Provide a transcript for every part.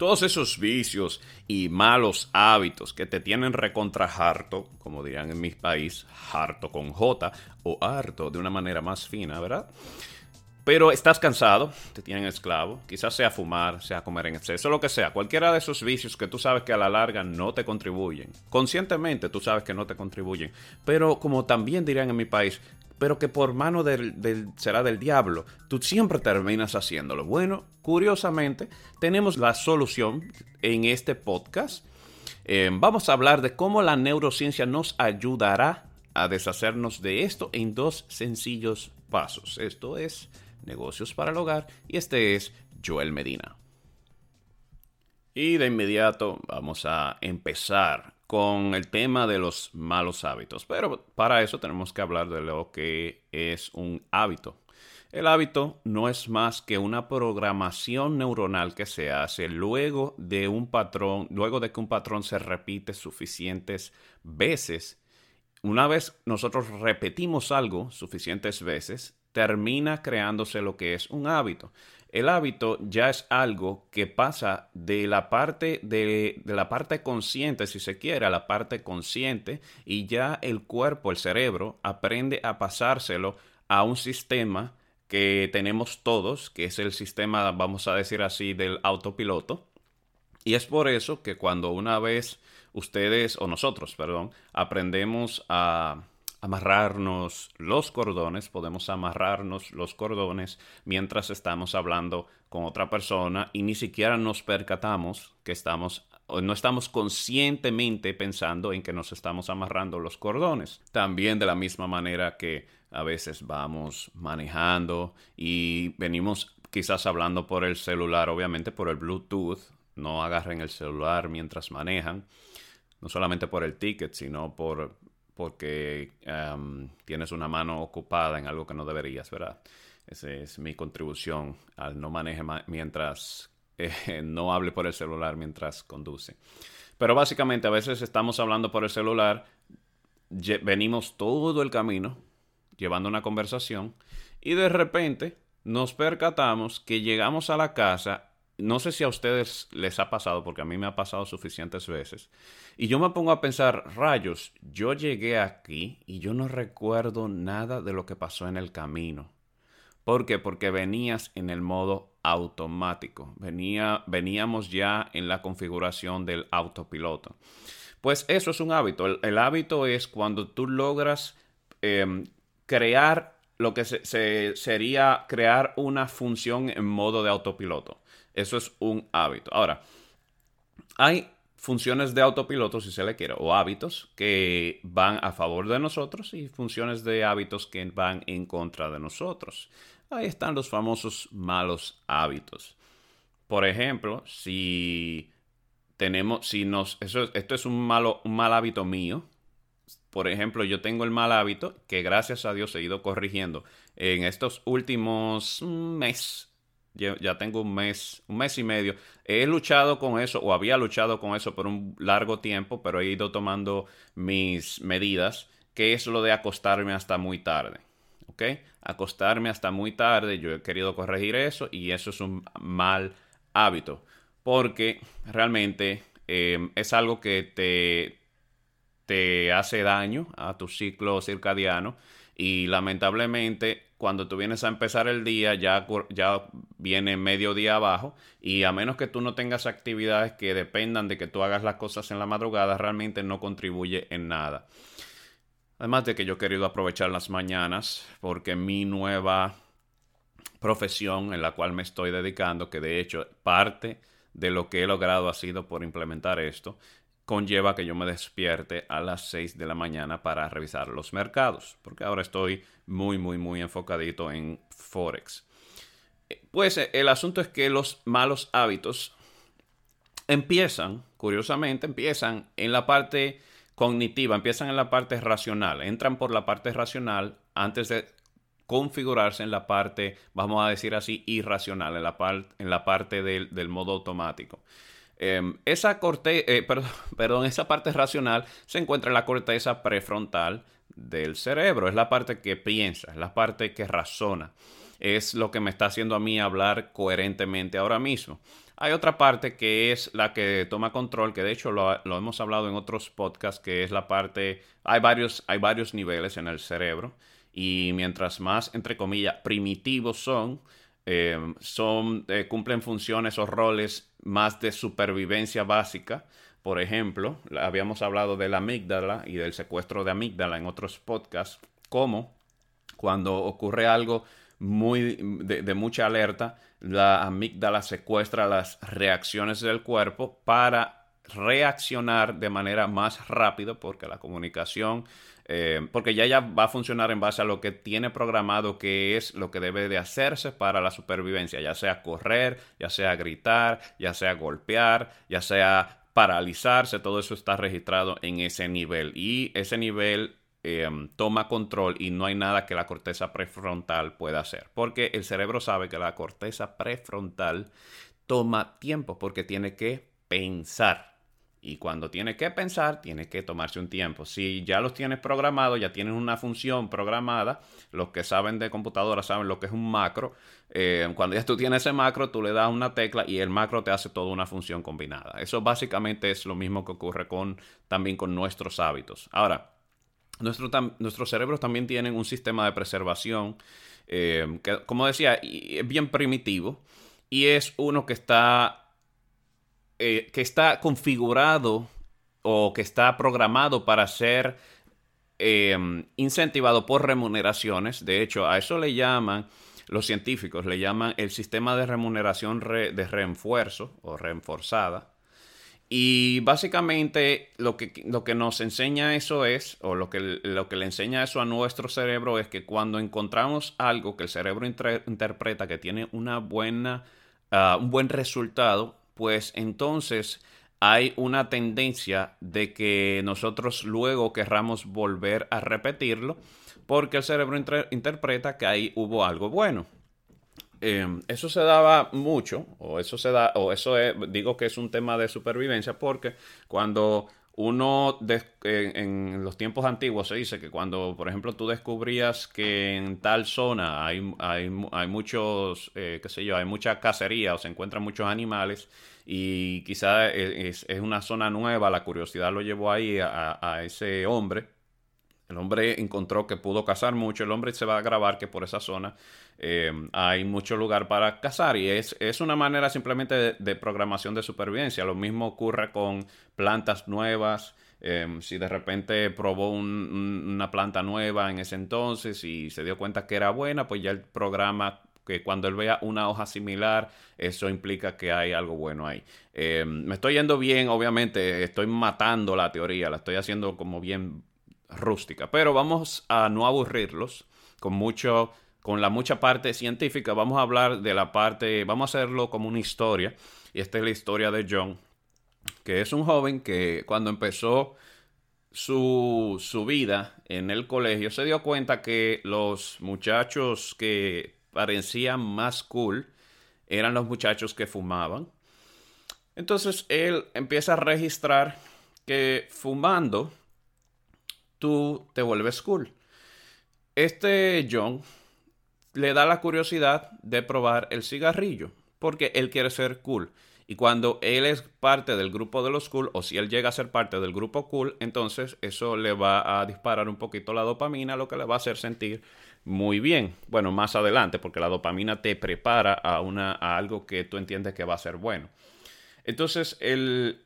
todos esos vicios y malos hábitos que te tienen recontra harto, como dirían en mi país, harto con J o harto de una manera más fina, ¿verdad? Pero estás cansado, te tienen esclavo, quizás sea fumar, sea comer en exceso, lo que sea, cualquiera de esos vicios que tú sabes que a la larga no te contribuyen. Conscientemente tú sabes que no te contribuyen, pero como también dirían en mi país, pero que por mano del, será del diablo, tú siempre terminas haciéndolo. Bueno, curiosamente, tenemos la solución en este podcast. Eh, vamos a hablar de cómo la neurociencia nos ayudará a deshacernos de esto en dos sencillos pasos. Esto es negocios para el hogar y este es Joel Medina. Y de inmediato vamos a empezar con el tema de los malos hábitos. Pero para eso tenemos que hablar de lo que es un hábito. El hábito no es más que una programación neuronal que se hace luego de un patrón, luego de que un patrón se repite suficientes veces. Una vez nosotros repetimos algo suficientes veces, termina creándose lo que es un hábito. El hábito ya es algo que pasa de la parte de, la parte consciente, si se quiere, a la parte consciente, y ya el cuerpo, el cerebro, aprende a pasárselo a un sistema que tenemos todos, que es el sistema, vamos a decir así, del autopiloto. Y es por eso que cuando una vez ustedes, o nosotros, perdón, aprendemos a amarrarnos los cordones, podemos amarrarnos los cordones mientras estamos hablando con otra persona y ni siquiera nos percatamos que estamos no estamos conscientemente pensando en que nos estamos amarrando los cordones. También de la misma manera que a veces vamos manejando y venimos quizás hablando por el celular, obviamente por el Bluetooth, no agarren el celular mientras manejan, no solamente por el ticket, sino por porque tienes una mano ocupada en algo que no deberías, ¿verdad? Esa es mi contribución al no maneje mientras eh, no hable por el celular mientras conduce. Pero básicamente a veces estamos hablando por el celular, venimos todo el camino llevando una conversación y de repente nos percatamos que llegamos a la casa no sé si a ustedes les ha pasado, porque a mí me ha pasado suficientes veces. Y yo me pongo a pensar, rayos, yo llegué aquí y yo no recuerdo nada de lo que pasó en el camino. ¿Por qué? Porque venías en el modo automático. Venía, veníamos ya en la configuración del autopiloto. Pues eso es un hábito. El, hábito es cuando tú logras em, crear lo que se, sería crear una función en modo de autopiloto. Eso es un hábito. Ahora, hay funciones de autopiloto, si se le quiere, o hábitos que van a favor de nosotros y funciones de hábitos que van en contra de nosotros. Ahí están los famosos malos hábitos. Por ejemplo, si tenemos, si nos, eso, esto es un, malo, un mal hábito mío. Por ejemplo, yo tengo el mal hábito que gracias a Dios he ido corrigiendo en estos últimos meses ya tengo un mes, un mes y medio. He luchado con eso, o había luchado con eso por un largo tiempo, pero he ido tomando mis medidas, que es lo de acostarme hasta muy tarde. ¿Ok? Acostarme hasta muy tarde, yo he querido corregir eso y eso es un mal hábito, porque realmente em, es algo que te, te hace daño a tu ciclo circadiano y lamentablemente cuando tú vienes a empezar el día ya, ya viene medio día abajo y a menos que tú no tengas actividades que dependan de que tú hagas las cosas en la madrugada, realmente no contribuye en nada. Además de que yo he querido aprovechar las mañanas porque mi nueva profesión en la cual me estoy dedicando, que de hecho parte de lo que he logrado ha sido por implementar esto, conlleva que yo me despierte a las 6 de la mañana para revisar los mercados, porque ahora estoy muy, muy, muy enfocadito en Forex. Pues eh, el asunto es que los malos hábitos empiezan, curiosamente, empiezan en la parte cognitiva, empiezan en la parte racional, entran por la parte racional antes de configurarse en la parte, vamos a decir así, irracional, en la, en la parte del modo automático. Em, esa eh, perdón, esa parte racional se encuentra en la corteza prefrontal del cerebro. Es la parte que piensa, es la parte que razona. Es lo que me está haciendo a mí hablar coherentemente ahora mismo. Hay otra parte que es la que toma control, que de hecho lo, hemos hablado en otros podcasts, que es la parte, hay varios, hay varios niveles en el cerebro y mientras más, entre comillas, primitivos son, eh, son eh, cumplen funciones o roles más de supervivencia básica. Por ejemplo, habíamos hablado de la amígdala y del secuestro de amígdala en otros podcasts, como cuando ocurre algo muy de, mucha alerta, la amígdala secuestra las reacciones del cuerpo para reaccionar de manera más rápido porque la comunicación eh, porque ya ya va a funcionar en base a lo que tiene programado que es lo que debe de hacerse para la supervivencia, ya sea correr, ya sea gritar, ya sea golpear, ya sea paralizarse, todo eso está registrado en ese nivel y ese nivel Em, toma control y no hay nada que la corteza prefrontal pueda hacer. Porque el cerebro sabe que la corteza prefrontal toma tiempo porque tiene que pensar. Y cuando tiene que pensar, tiene que tomarse un tiempo. Si ya los tienes programados, ya tienen una función programada, los que saben de computadora saben lo que es un macro. Em, cuando ya tú tienes ese macro, tú le das una tecla y el macro te hace toda una función combinada. Eso básicamente es lo mismo que ocurre con, también con nuestros hábitos. Ahora, nuestro, nuestros cerebros también tienen un sistema de preservación eh, que, como decía, es bien primitivo y es uno que está, eh, que está configurado o que está programado para ser eh, incentivado por remuneraciones. De hecho, a eso le llaman los científicos, le llaman el sistema de remuneración de refuerzo o reenforzada. Y básicamente lo que, lo que nos enseña eso es, o lo que, lo que le enseña eso a nuestro cerebro es que cuando encontramos algo que el cerebro interpreta que tiene una buena, ah, un buen resultado, pues entonces hay una tendencia de que nosotros luego querramos volver a repetirlo porque el cerebro interpreta que ahí hubo algo bueno. Em, eso se daba mucho, o eso se da, o eso digo que es un tema de supervivencia, porque cuando uno en, los tiempos antiguos se dice que cuando, por ejemplo, tú descubrías que en tal zona hay, hay, hay muchos, eh, qué sé yo, hay mucha cacería o se encuentran muchos animales y quizá es, una zona nueva, la curiosidad lo llevó ahí a, a ese hombre el hombre encontró que pudo cazar mucho. El hombre se va a grabar que por esa zona eh, hay mucho lugar para cazar. Y es, es una manera simplemente de, programación de supervivencia. Lo mismo ocurre con plantas nuevas. Eh, si de repente probó una planta nueva en ese entonces y se dio cuenta que era buena, pues ya el programa que cuando él vea una hoja similar, eso implica que hay algo bueno ahí. Eh, me estoy yendo bien, obviamente, estoy matando la teoría, la estoy haciendo como bien rústica. Pero vamos a no aburrirlos con mucho con la mucha parte científica, vamos a hablar de la parte, vamos a hacerlo como una historia, y esta es la historia de John, que es un joven que cuando empezó su, su vida en el colegio se dio cuenta que los muchachos que parecían más cool eran los muchachos que fumaban. Entonces él empieza a registrar que fumando tú te vuelves cool. Este John le da la curiosidad de probar el cigarrillo, porque él quiere ser cool. Y cuando él es parte del grupo de los cool, o si él llega a ser parte del grupo cool, entonces eso le va a disparar un poquito la dopamina, lo que le va a hacer sentir muy bien. Bueno, más adelante, porque la dopamina te prepara a, una, a algo que tú entiendes que va a ser bueno. Entonces él,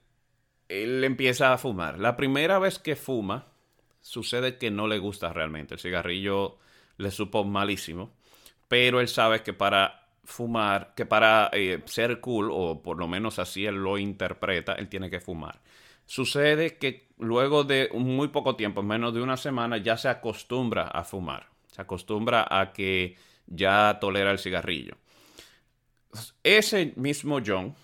él empieza a fumar. La primera vez que fuma, sucede que no le gusta realmente. El cigarrillo le supo malísimo, pero él sabe que para fumar, que para eh, ser cool, o por lo menos así él lo interpreta, él tiene que fumar. Sucede que luego de muy poco tiempo, menos de una semana, ya se acostumbra a fumar. Se acostumbra a que ya tolera el cigarrillo. Ese mismo John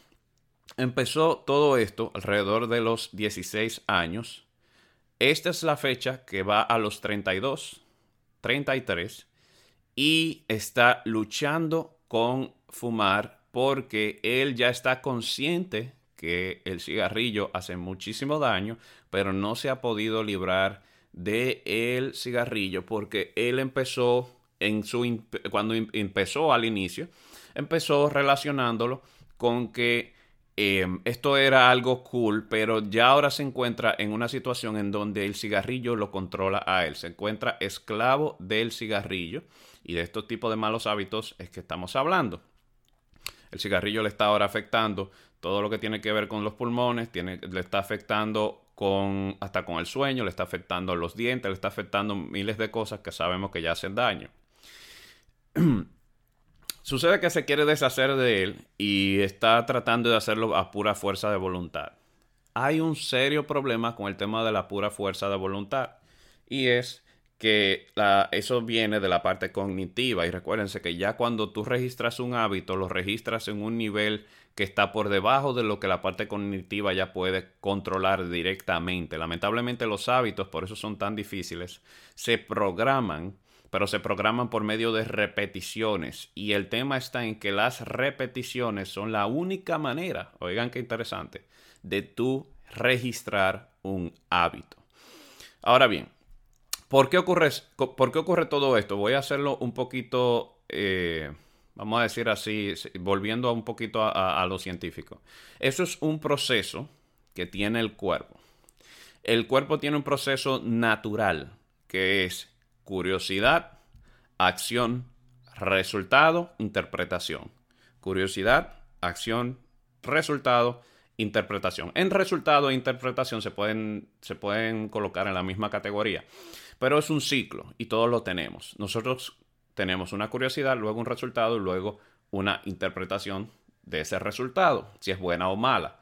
empezó todo esto alrededor de los 16 años esta es la fecha que va a los 32, 33 y está luchando con fumar porque él ya está consciente que el cigarrillo hace muchísimo daño, pero no se ha podido librar de el cigarrillo porque él empezó en su cuando em, empezó al inicio, empezó relacionándolo con que Em, esto era algo cool, pero ya ahora se encuentra en una situación en donde el cigarrillo lo controla a él. Se encuentra esclavo del cigarrillo y de estos tipos de malos hábitos es que estamos hablando. El cigarrillo le está ahora afectando todo lo que tiene que ver con los pulmones, le está afectando con, hasta con el sueño, le está afectando los dientes, le está afectando miles de cosas que sabemos que ya hacen daño. Sucede que se quiere deshacer de él y está tratando de hacerlo a pura fuerza de voluntad. Hay un serio problema con el tema de la pura fuerza de voluntad y es que eso viene de la parte cognitiva y recuérdense que ya cuando tú registras un hábito lo registras en un nivel que está por debajo de lo que la parte cognitiva ya puede controlar directamente. Lamentablemente los hábitos, por eso son tan difíciles, se programan pero se programan por medio de repeticiones. Y el tema está en que las repeticiones son la única manera, oigan qué interesante, de tú registrar un hábito. Ahora bien, ¿por qué ocurre, por qué ocurre todo esto? Voy a hacerlo un poquito, eh, vamos a decir así, volviendo un poquito a lo científico. Eso es un proceso que tiene el cuerpo. El cuerpo tiene un proceso natural, que es curiosidad, acción, resultado, interpretación. Curiosidad, acción, resultado, interpretación. En resultado e interpretación se pueden, se pueden colocar en la misma categoría, pero es un ciclo y todos lo tenemos. Nosotros tenemos una curiosidad, luego un resultado y luego una interpretación de ese resultado, si es buena o mala.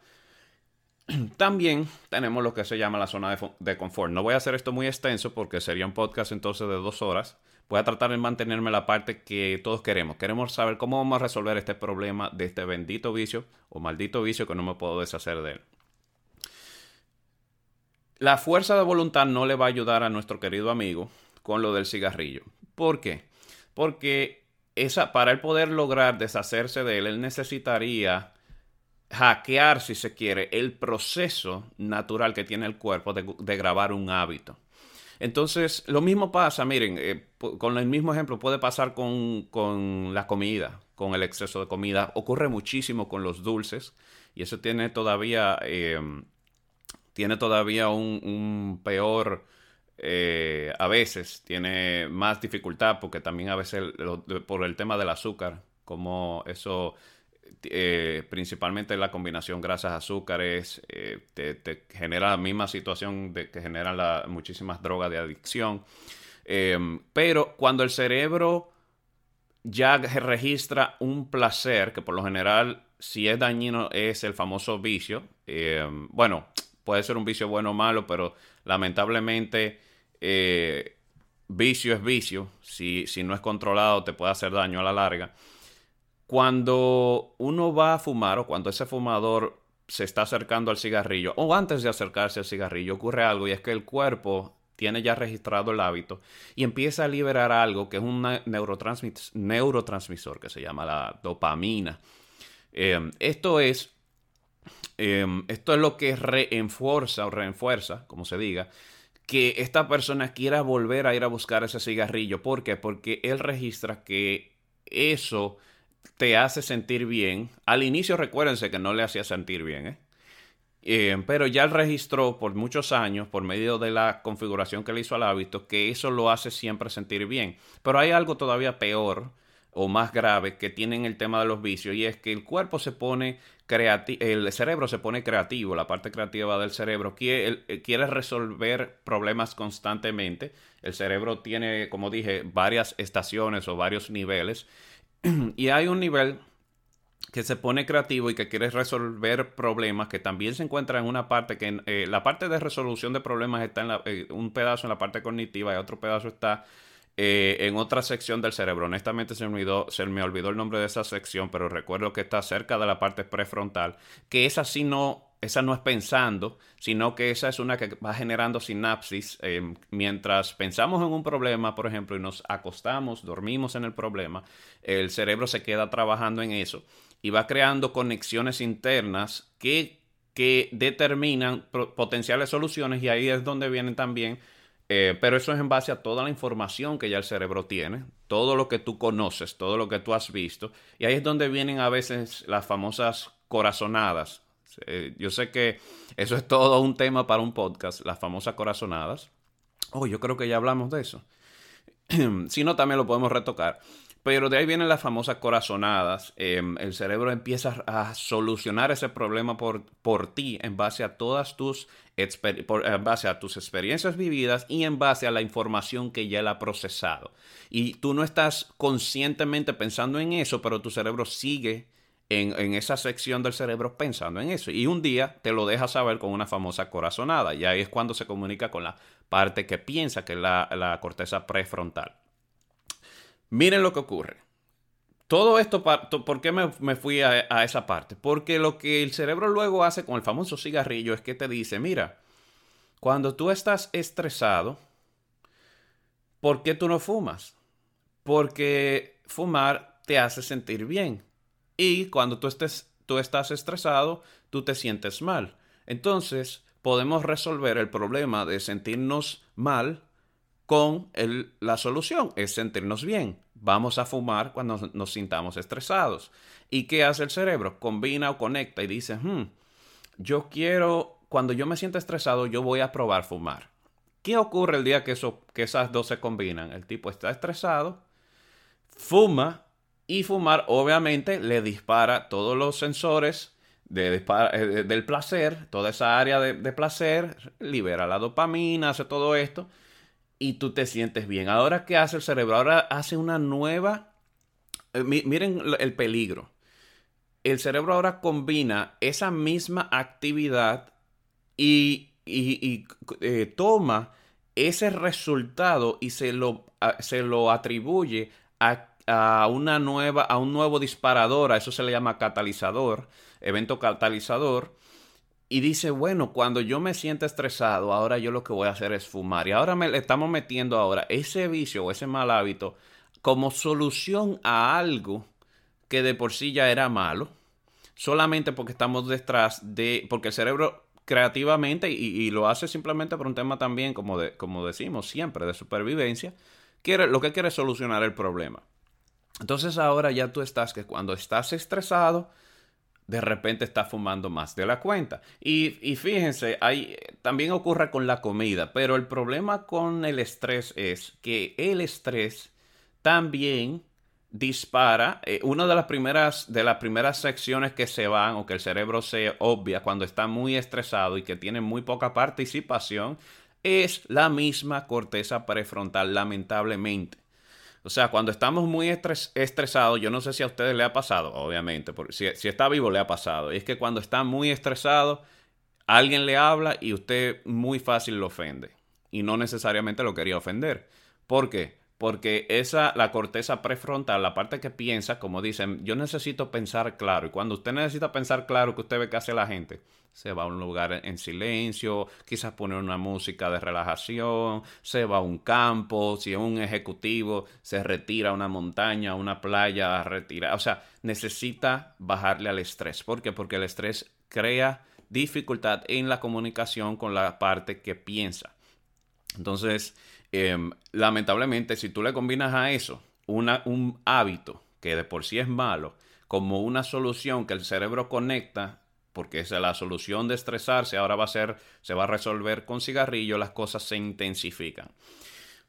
También tenemos lo que se llama la zona de, confort. No voy a hacer esto muy extenso porque sería un podcast entonces de dos horas. Voy a tratar de mantenerme la parte que todos queremos. Queremos saber cómo vamos a resolver este problema de este bendito vicio o maldito vicio que no me puedo deshacer de él. La fuerza de voluntad no le va a ayudar a nuestro querido amigo con lo del cigarrillo. ¿Por qué? Porque esa, para él poder lograr deshacerse de él, él necesitaría hackear, si se quiere, el proceso natural que tiene el cuerpo de, grabar un hábito. Entonces, lo mismo pasa, miren, eh, con el mismo ejemplo puede pasar con, la comida, con el exceso de comida. Ocurre muchísimo con los dulces y eso tiene todavía, em, tiene todavía un, peor, eh, a veces tiene más dificultad porque también a veces por el tema del azúcar, como eso eh, principalmente la combinación grasas-azúcares, eh, te, genera la misma situación de, que generan muchísimas drogas de adicción. Em, pero cuando el cerebro ya registra un placer, que por lo general, si es dañino, es el famoso vicio. Em, bueno, puede ser un vicio bueno o malo, pero lamentablemente eh, vicio es vicio. Si, si no es controlado, te puede hacer daño a la larga. Cuando uno va a fumar o cuando ese fumador se está acercando al cigarrillo o antes de acercarse al cigarrillo ocurre algo y es que el cuerpo tiene ya registrado el hábito y empieza a liberar algo que es un neurotransmisor que se llama la dopamina. Em, esto es em, esto es lo que reenfuerza o reenfuerza, como se diga, que esta persona quiera volver a ir a buscar ese cigarrillo. ¿Por qué? Porque él registra que eso te hace sentir bien. Al inicio recuérdense que no le hacía sentir bien, ¿eh? Eh, pero ya él registró por muchos años, por medio de la configuración que le hizo al hábito, que eso lo hace siempre sentir bien. Pero hay algo todavía peor o más grave que tiene en el tema de los vicios y es que el cuerpo se pone creativo, el cerebro se pone creativo, la parte creativa del cerebro quiere, eh, quiere resolver problemas constantemente. El cerebro tiene, como dije, varias estaciones o varios niveles y hay un nivel que se pone creativo y que quiere resolver problemas, que también se encuentra en una parte que eh, la parte de resolución de problemas está en eh, un pedazo en la parte cognitiva y otro pedazo está eh, en otra sección del cerebro. Honestamente se me, olvidó, el nombre de esa sección, pero recuerdo que está cerca de la parte prefrontal, que es así no esa no es pensando, sino que esa es una que va generando sinapsis. Eh, mientras pensamos en un problema, por ejemplo, y nos acostamos, dormimos en el problema, el cerebro se queda trabajando en eso y va creando conexiones internas que, que determinan potenciales soluciones y ahí es donde vienen también eh, pero eso es en base a toda la información que ya el cerebro tiene, todo lo que tú conoces, todo lo que tú has visto. Y ahí es donde vienen a veces las famosas corazonadas. Eh, yo sé que eso es todo un tema para un podcast, las famosas corazonadas. Oh, yo creo que ya hablamos de eso. si no, también lo podemos retocar. Pero de ahí vienen las famosas corazonadas. Em, el cerebro empieza a solucionar ese problema por, por ti en base a todas tus experiencias vividas y en base a la información que ya él ha procesado. Y tú no estás conscientemente pensando en eso, pero tu cerebro sigue en, esa sección del cerebro pensando en eso. Y un día te lo deja saber con una famosa corazonada. Y ahí es cuando se comunica con la parte que piensa, que es la corteza prefrontal. Miren lo que ocurre. Todo esto, ¿por qué me, fui a, esa parte? Porque lo que el cerebro luego hace con el famoso cigarrillo es que te dice, mira, cuando tú estás estresado, ¿por qué tú no fumas? Porque fumar te hace sentir bien. Y cuando tú, estés, tú estás estresado, tú te sientes mal. Entonces, podemos resolver el problema de sentirnos mal con la solución, es sentirnos bien. Vamos a fumar cuando nos, sintamos estresados. ¿Y qué hace el cerebro? Combina o conecta y dice, hmm, yo quiero, cuando yo me siento estresado, yo voy a probar fumar. ¿Qué ocurre el día que, eso, que esas dos se combinan? El tipo está estresado, fuma y fumar obviamente le dispara todos los sensores eh, del placer, toda esa área de placer, libera la dopamina, hace todo esto y tú te sientes bien. Ahora, ¿qué hace el cerebro? Ahora hace una nueva... Eh, miren el peligro. El cerebro ahora combina esa misma actividad y, eh, toma ese resultado y se lo, se lo atribuye a, a, una nueva, a un nuevo disparador, a eso se le llama catalizador, evento catalizador, y dice, bueno, cuando yo me siento estresado, ahora yo lo que voy a hacer es fumar. Y ahora me, le estamos metiendo ahora ese vicio o ese mal hábito como solución a algo que de por sí ya era malo, solamente porque estamos detrás de, porque el cerebro creativamente, y, lo hace simplemente por un tema también, como, de, como decimos siempre, de supervivencia, quiere, lo que quiere es solucionar el problema. Entonces ahora ya tú estás que cuando estás estresado, de repente está fumando más de la cuenta. Y, y fíjense, también ocurre con la comida, pero el problema con el estrés es que el estrés también dispara eh, una de las primeras de las primeras secciones que se van o que el cerebro se obvia cuando está muy estresado y que tiene muy poca participación es la misma corteza prefrontal lamentablemente o sea, cuando estamos muy estresados, yo no sé si a ustedes le ha pasado, obviamente, porque si, si está vivo le ha pasado. Y es que cuando está muy estresado, alguien le habla y usted muy fácil lo ofende. Y no necesariamente lo quería ofender. ¿Por qué? Porque esa, la corteza prefrontal, la parte que piensa, como dicen, yo necesito pensar claro. Y cuando usted necesita pensar claro, que usted ve que hace la gente, se va a un lugar en silencio, quizás poner una música de relajación, se va a un campo, si es un ejecutivo, se retira a una montaña, a una playa, a retirar. O sea, necesita bajarle al estrés. ¿Por qué? Porque el estrés crea dificultad en la comunicación con la parte que piensa. Entonces, Em, lamentablemente, si tú le combinas a eso un hábito que de por sí es malo, como una solución que el cerebro conecta, porque es la solución de estresarse, ahora va a ser, se va a resolver con cigarrillo, las cosas se intensifican.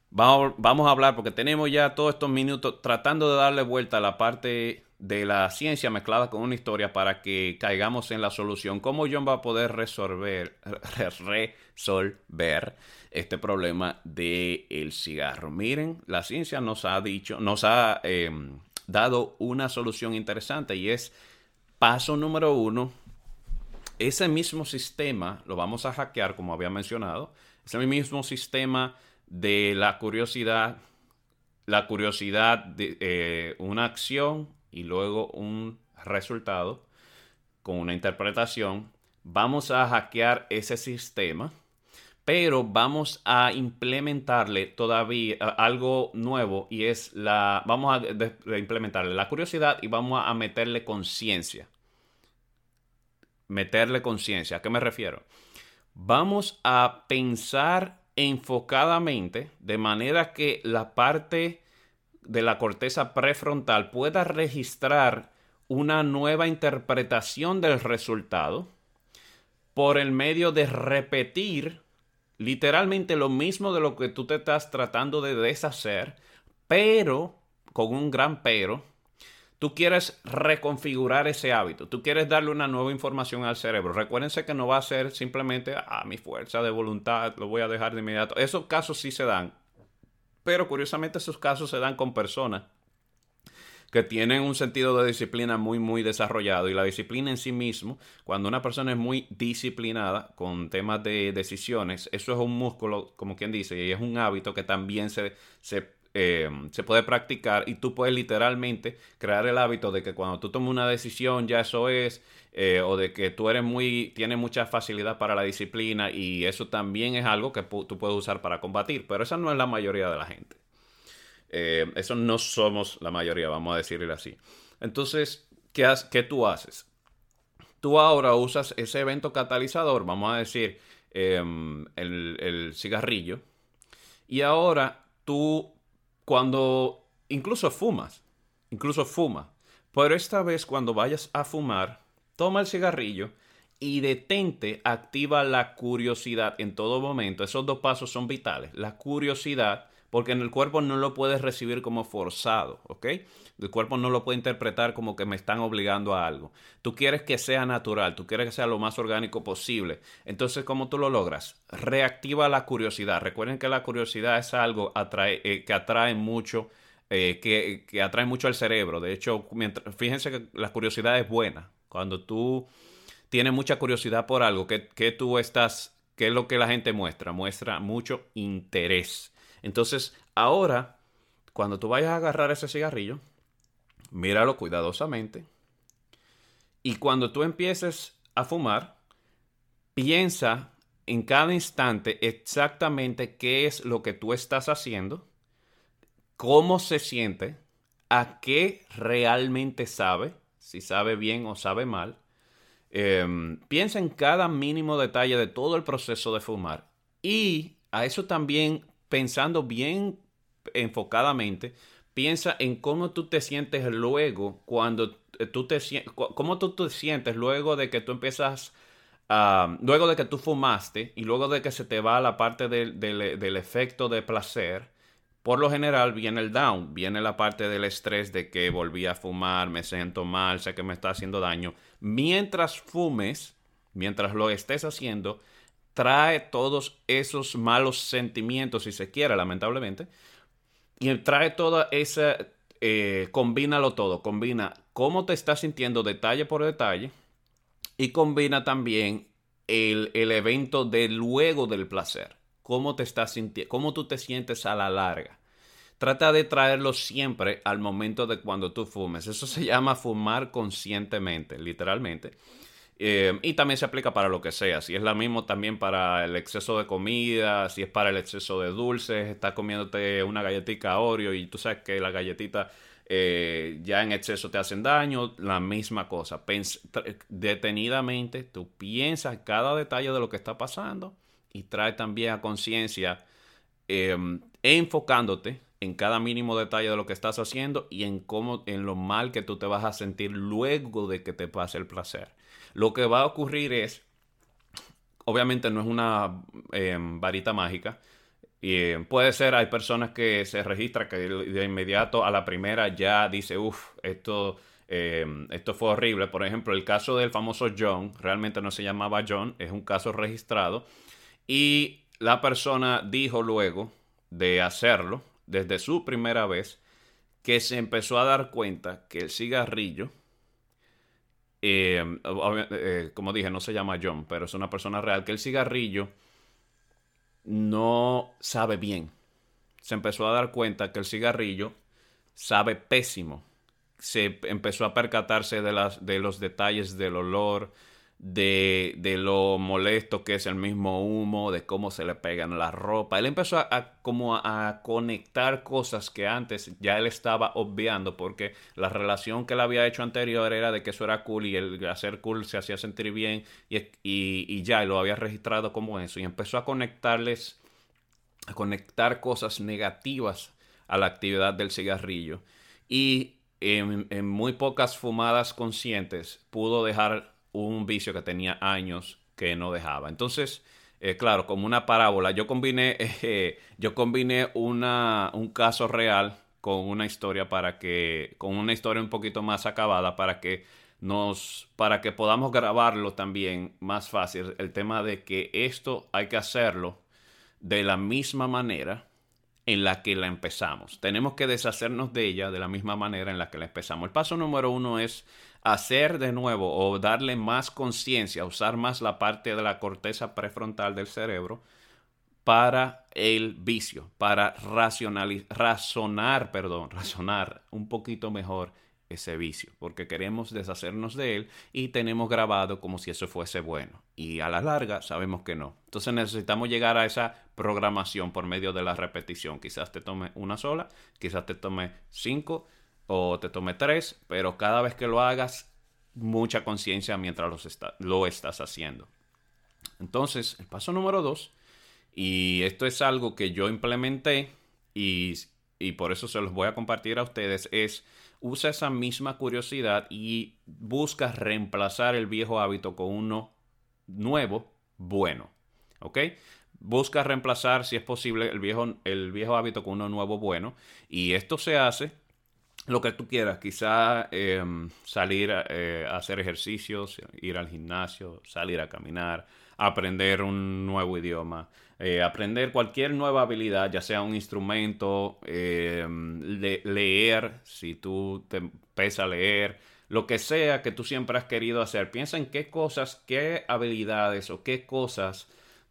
Vamos, a hablar, porque tenemos ya todos estos minutos tratando de darle vuelta a la parte de la ciencia mezclada con una historia para que caigamos en la solución. ¿Cómo John va a poder resolver, resolver este problema del el cigarro? Miren, la ciencia nos ha dicho, nos ha em, dado una solución interesante y es paso número uno. Ese mismo sistema lo vamos a hackear, como había mencionado. Ese mismo sistema de la curiosidad, la curiosidad de eh, una acción y luego un resultado con una interpretación, vamos a hackear ese sistema, pero vamos a implementarle todavía algo nuevo y es la, vamos a implementarle la curiosidad y vamos a meterle conciencia. Meterle conciencia, ¿a qué me refiero? Vamos a pensar enfocadamente de manera que la parte de la corteza prefrontal pueda registrar una nueva interpretación del resultado por el medio de repetir literalmente lo mismo de lo que tú te estás tratando de deshacer, pero con un gran pero, tú quieres reconfigurar ese hábito, tú quieres darle una nueva información al cerebro. Recuérdense que no va a ser simplemente a ah, mi fuerza de voluntad, lo voy a dejar de inmediato. Esos casos sí se dan, pero curiosamente esos casos se dan con personas que tienen un sentido de disciplina muy, muy desarrollado. Y la disciplina en sí mismo, cuando una persona es muy disciplinada con temas de decisiones, eso es un músculo, como quien dice, y es un hábito que también se, se eh, se puede practicar y tú puedes literalmente crear el hábito de que cuando tú tomas una decisión ya eso es, eh, o de que tú eres muy, tienes mucha facilidad para la disciplina y eso también es algo que tú puedes usar para combatir, pero esa no es la mayoría de la gente. Eh, eso no somos la mayoría, vamos a decirlo así. Entonces, ¿qué, ¿qué tú haces? Tú ahora usas ese evento catalizador, vamos a decir, em, el cigarrillo, y ahora tú, cuando incluso fumas, incluso fuma, pero esta vez cuando vayas a fumar, toma el cigarrillo y detente, activa la curiosidad en todo momento. Esos dos pasos son vitales. La curiosidad porque en el cuerpo no lo puedes recibir como forzado, ¿ok? El cuerpo no lo puede interpretar como que me están obligando a algo. Tú quieres que sea natural, tú quieres que sea lo más orgánico posible. Entonces, ¿cómo tú lo logras? Reactiva la curiosidad. Recuerden que la curiosidad es algo eh, que atrae mucho, eh, que, atrae mucho al cerebro. De hecho, fíjense que la curiosidad es buena. Cuando tú tienes mucha curiosidad por algo, que, que tú estás, ¿qué es lo que la gente muestra? Muestra mucho interés. Entonces, ahora, cuando tú vayas a agarrar ese cigarrillo, míralo cuidadosamente. Y cuando tú empieces a fumar, piensa en cada instante exactamente qué es lo que tú estás haciendo, cómo se siente, a qué realmente sabe, si sabe bien o sabe mal. Em, piensa en cada mínimo detalle de todo el proceso de fumar. Y a eso también pensando bien enfocadamente, piensa en cómo tú te sientes luego cuando tú te cómo tú te sientes luego de que tú empiezas luego de que tú fumaste y luego de que se te va la parte del efecto de placer, por lo general viene el down, viene la parte del estrés de que volví a fumar, me siento mal, sé que me está haciendo daño. Mientras fumes, mientras lo estés haciendo, trae todos esos malos sentimientos, si se quiere, lamentablemente, y trae toda esa, eh, combínalo todo, combina cómo te estás sintiendo detalle por detalle y combina también el, el evento de luego del placer, cómo te estás sintiendo, cómo tú te sientes a la larga. Trata de traerlo siempre al momento de cuando tú fumes. Eso se llama fumar conscientemente, literalmente. Eh, y también se aplica para lo que sea. Si es lo mismo también para el exceso de comida, si es para el exceso de dulces, estás comiéndote una galletita Oreo y tú sabes que la galletita eh, ya en exceso te hacen daño, la misma cosa. detenidamente, tú piensas cada detalle de lo que está pasando y trae también a conciencia, em, enfocándote en cada mínimo detalle de lo que estás haciendo y en cómo, en lo mal que tú te vas a sentir luego de que te pase el placer. Lo que va a ocurrir es, obviamente no es una em, varita mágica, y em, puede ser, hay personas que se registran que de inmediato a la primera ya dice, uff, esto, em, esto fue horrible. Por ejemplo, el caso del famoso John, realmente no se llamaba John, es un caso registrado. Y la persona dijo luego de hacerlo, desde su primera vez, que se empezó a dar cuenta que el cigarrillo eh, eh, como dije, no se llama John, pero es una persona real, que el cigarrillo no sabe bien. Se empezó a dar cuenta que el cigarrillo sabe pésimo. Se empezó a percatarse de, las, de los detalles del olor, de, de, lo molesto que es el mismo humo, de cómo se le pegan la ropa. Él empezó a, como a, conectar cosas que antes ya él estaba obviando porque la relación que él había hecho anterior era de que eso era cool y el hacer cool se hacía sentir bien y, y, y ya lo había registrado como eso y empezó a conectarles, a conectar cosas negativas a la actividad del cigarrillo. Y en, en muy pocas fumadas conscientes pudo dejar un vicio que tenía años que no dejaba. Entonces, eh, claro, como una parábola, yo combiné, eh, yo combiné una, un caso real con una historia para que, con una historia un poquito más acabada para que nos, para que podamos grabarlo también más fácil. El tema de que esto hay que hacerlo de la misma manera en la que la empezamos. Tenemos que deshacernos de ella de la misma manera en la que la empezamos. El paso número uno es hacer de nuevo o darle más conciencia, usar más la parte de la corteza prefrontal del cerebro para el vicio, para razonar, perdón, razonar un poquito mejor ese vicio, porque queremos deshacernos de él y tenemos grabado como si eso fuese bueno. Y a la larga sabemos que no. Entonces necesitamos llegar a esa programación por medio de la repetición. Quizás te tome una sola, quizás te tome cinco o te tome tres, pero cada vez que lo hagas, mucha conciencia mientras lo estás haciendo. Entonces, el paso número dos, y esto es algo que yo implementé y, y por eso se los voy a compartir a ustedes, es usa esa misma curiosidad y busca reemplazar el viejo hábito con uno nuevo, bueno. ¿Ok? Busca reemplazar, si es posible, el viejo, el viejo hábito con uno nuevo, bueno. Y esto se hace lo que tú quieras, quizá em, salir eh, a hacer ejercicios, ir al gimnasio, salir a caminar, aprender un nuevo idioma, eh, aprender cualquier nueva habilidad, ya sea un instrumento, em, leer, si tú te pesa leer, lo que sea que tú siempre has querido hacer. Piensa en qué cosas, qué habilidades o qué cosas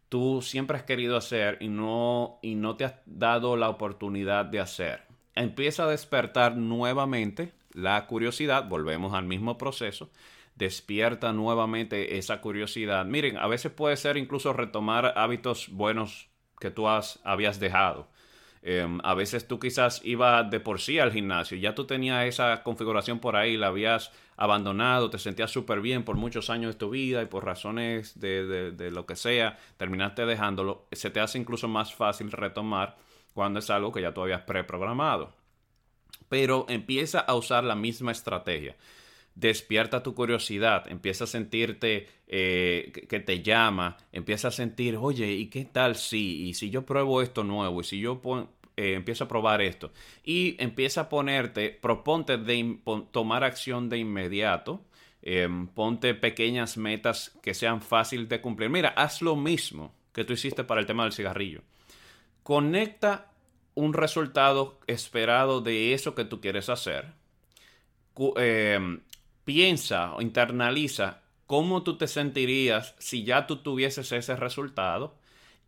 tú siempre has querido hacer y no, y no te has dado la oportunidad de hacer empieza a despertar nuevamente la curiosidad, volvemos al mismo proceso, despierta nuevamente esa curiosidad. Miren, a veces puede ser incluso retomar hábitos buenos que tú has, habías dejado. Em, a veces tú quizás ibas de por sí al gimnasio, ya tú tenías esa configuración por ahí, la habías abandonado, te sentías súper bien por muchos años de tu vida y por razones de, de lo que sea, terminaste dejándolo, se te hace incluso más fácil retomar cuando es algo que ya tú habías preprogramado. Pero empieza a usar la misma estrategia. Despierta tu curiosidad, empieza a sentirte eh, que te llama, empieza a sentir, oye, ¿y qué tal si? Y si yo pruebo esto nuevo, y si yo eh, empiezo a probar esto, y empieza a ponerte, proponte de tomar acción de inmediato, em, ponte pequeñas metas que sean fáciles de cumplir. Mira, haz lo mismo que tú hiciste para el tema del cigarrillo. Conecta un resultado esperado de eso que tú quieres hacer. Em, piensa o internaliza cómo tú te sentirías si ya tú tuvieses ese resultado.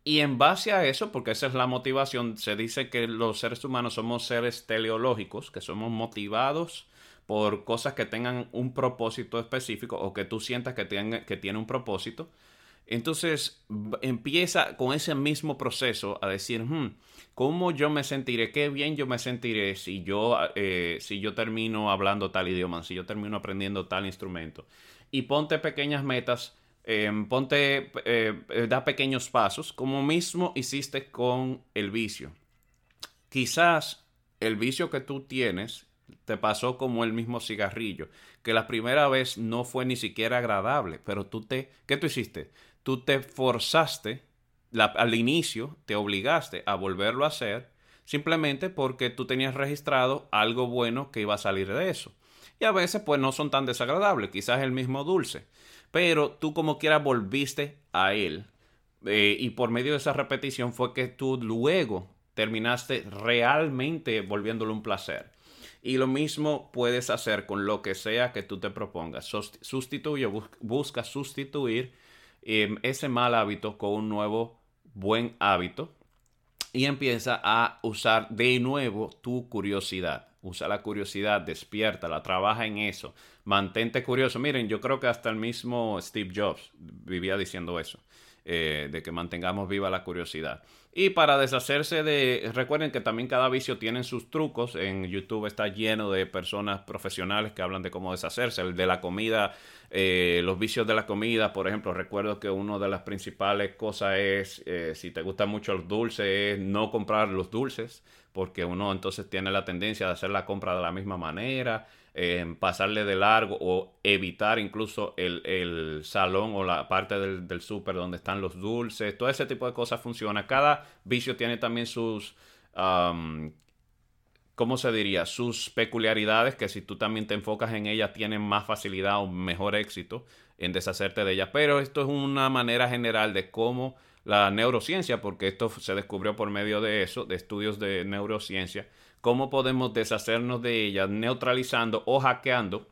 Y en base a eso, porque esa es la motivación, se dice que los seres humanos somos seres teleológicos, que somos motivados por cosas que tengan un propósito específico o que tú sientas que, tiene, que tiene un propósito. Entonces empieza con ese mismo proceso a decir, hmm, ¿cómo yo me sentiré? ¿Qué bien yo me sentiré si yo, eh, si yo termino hablando tal idioma, si yo termino aprendiendo tal instrumento? Y ponte pequeñas metas, em, ponte, eh, eh, da pequeños pasos, como mismo hiciste con el vicio. Quizás el vicio que tú tienes te pasó como el mismo cigarrillo, que la primera vez no fue ni siquiera agradable, pero tú te, ¿qué tú hiciste? Tú te forzaste, al inicio te obligaste a volverlo a hacer simplemente porque tú tenías registrado algo bueno que iba a salir de eso. Y a veces pues no son tan desagradables, quizás el mismo dulce, pero tú como quiera volviste a él. Eh, y por medio de esa repetición fue que tú luego terminaste realmente volviéndolo un placer. Y lo mismo puedes hacer con lo que sea que tú te propongas. Sustituye, busca sustituir Em, ese mal hábito con un nuevo buen hábito y empieza a usar de nuevo tu curiosidad. Usa la curiosidad, despierta, trabaja en eso, mantente curioso. Miren, yo creo que hasta el mismo Steve Jobs vivía diciendo eso, eh, de que mantengamos viva la curiosidad. Y para deshacerse de, recuerden que también cada vicio tiene sus trucos. En YouTube está lleno de personas profesionales que hablan de cómo deshacerse. El de la comida, eh, los vicios de la comida, por ejemplo, recuerdo que una de las principales cosas es, eh, si te gustan mucho los dulces, es no comprar los dulces, porque uno entonces tiene la tendencia de hacer la compra de la misma manera pasarle de largo o evitar incluso el, salón o la parte del, del súper donde están los dulces. Todo ese tipo de cosas funciona. Cada vicio tiene también sus... ¿Cómo se diría? Sus peculiaridades que si tú también te enfocas en ellas tienen más facilidad o mejor éxito en deshacerte de ellas. Pero esto es una manera general de cómo la neurociencia, porque esto se descubrió por medio de eso, de estudios de neurociencia, cómo podemos deshacernos de ellas neutralizando o hackeando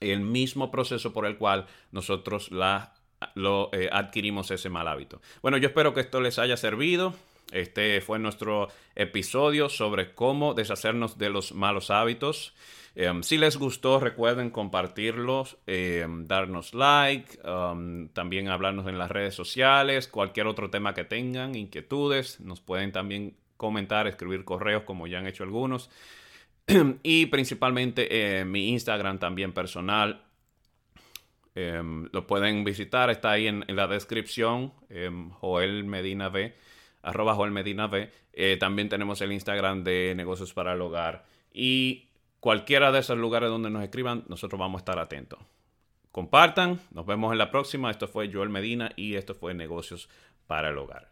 el mismo proceso por el cual nosotros la, lo, eh, adquirimos ese mal hábito. Bueno, yo espero que esto les haya servido. Este fue nuestro episodio sobre cómo deshacernos de los malos hábitos. Em, si les gustó, recuerden compartirlos, em, darnos like, um, también hablarnos en las redes sociales, cualquier otro tema que tengan, inquietudes, nos pueden también comentar, escribir correos como ya han hecho algunos. y principalmente eh, mi Instagram también personal. Em, lo pueden visitar, está ahí en, la descripción, em, Joel Medina V, arroba Joel Medina V. Eh, también tenemos el Instagram de Negocios para el Hogar. Y cualquiera de esos lugares donde nos escriban, nosotros vamos a estar atentos. Compartan, nos vemos en la próxima. Esto fue Joel Medina y esto fue Negocios para el Hogar.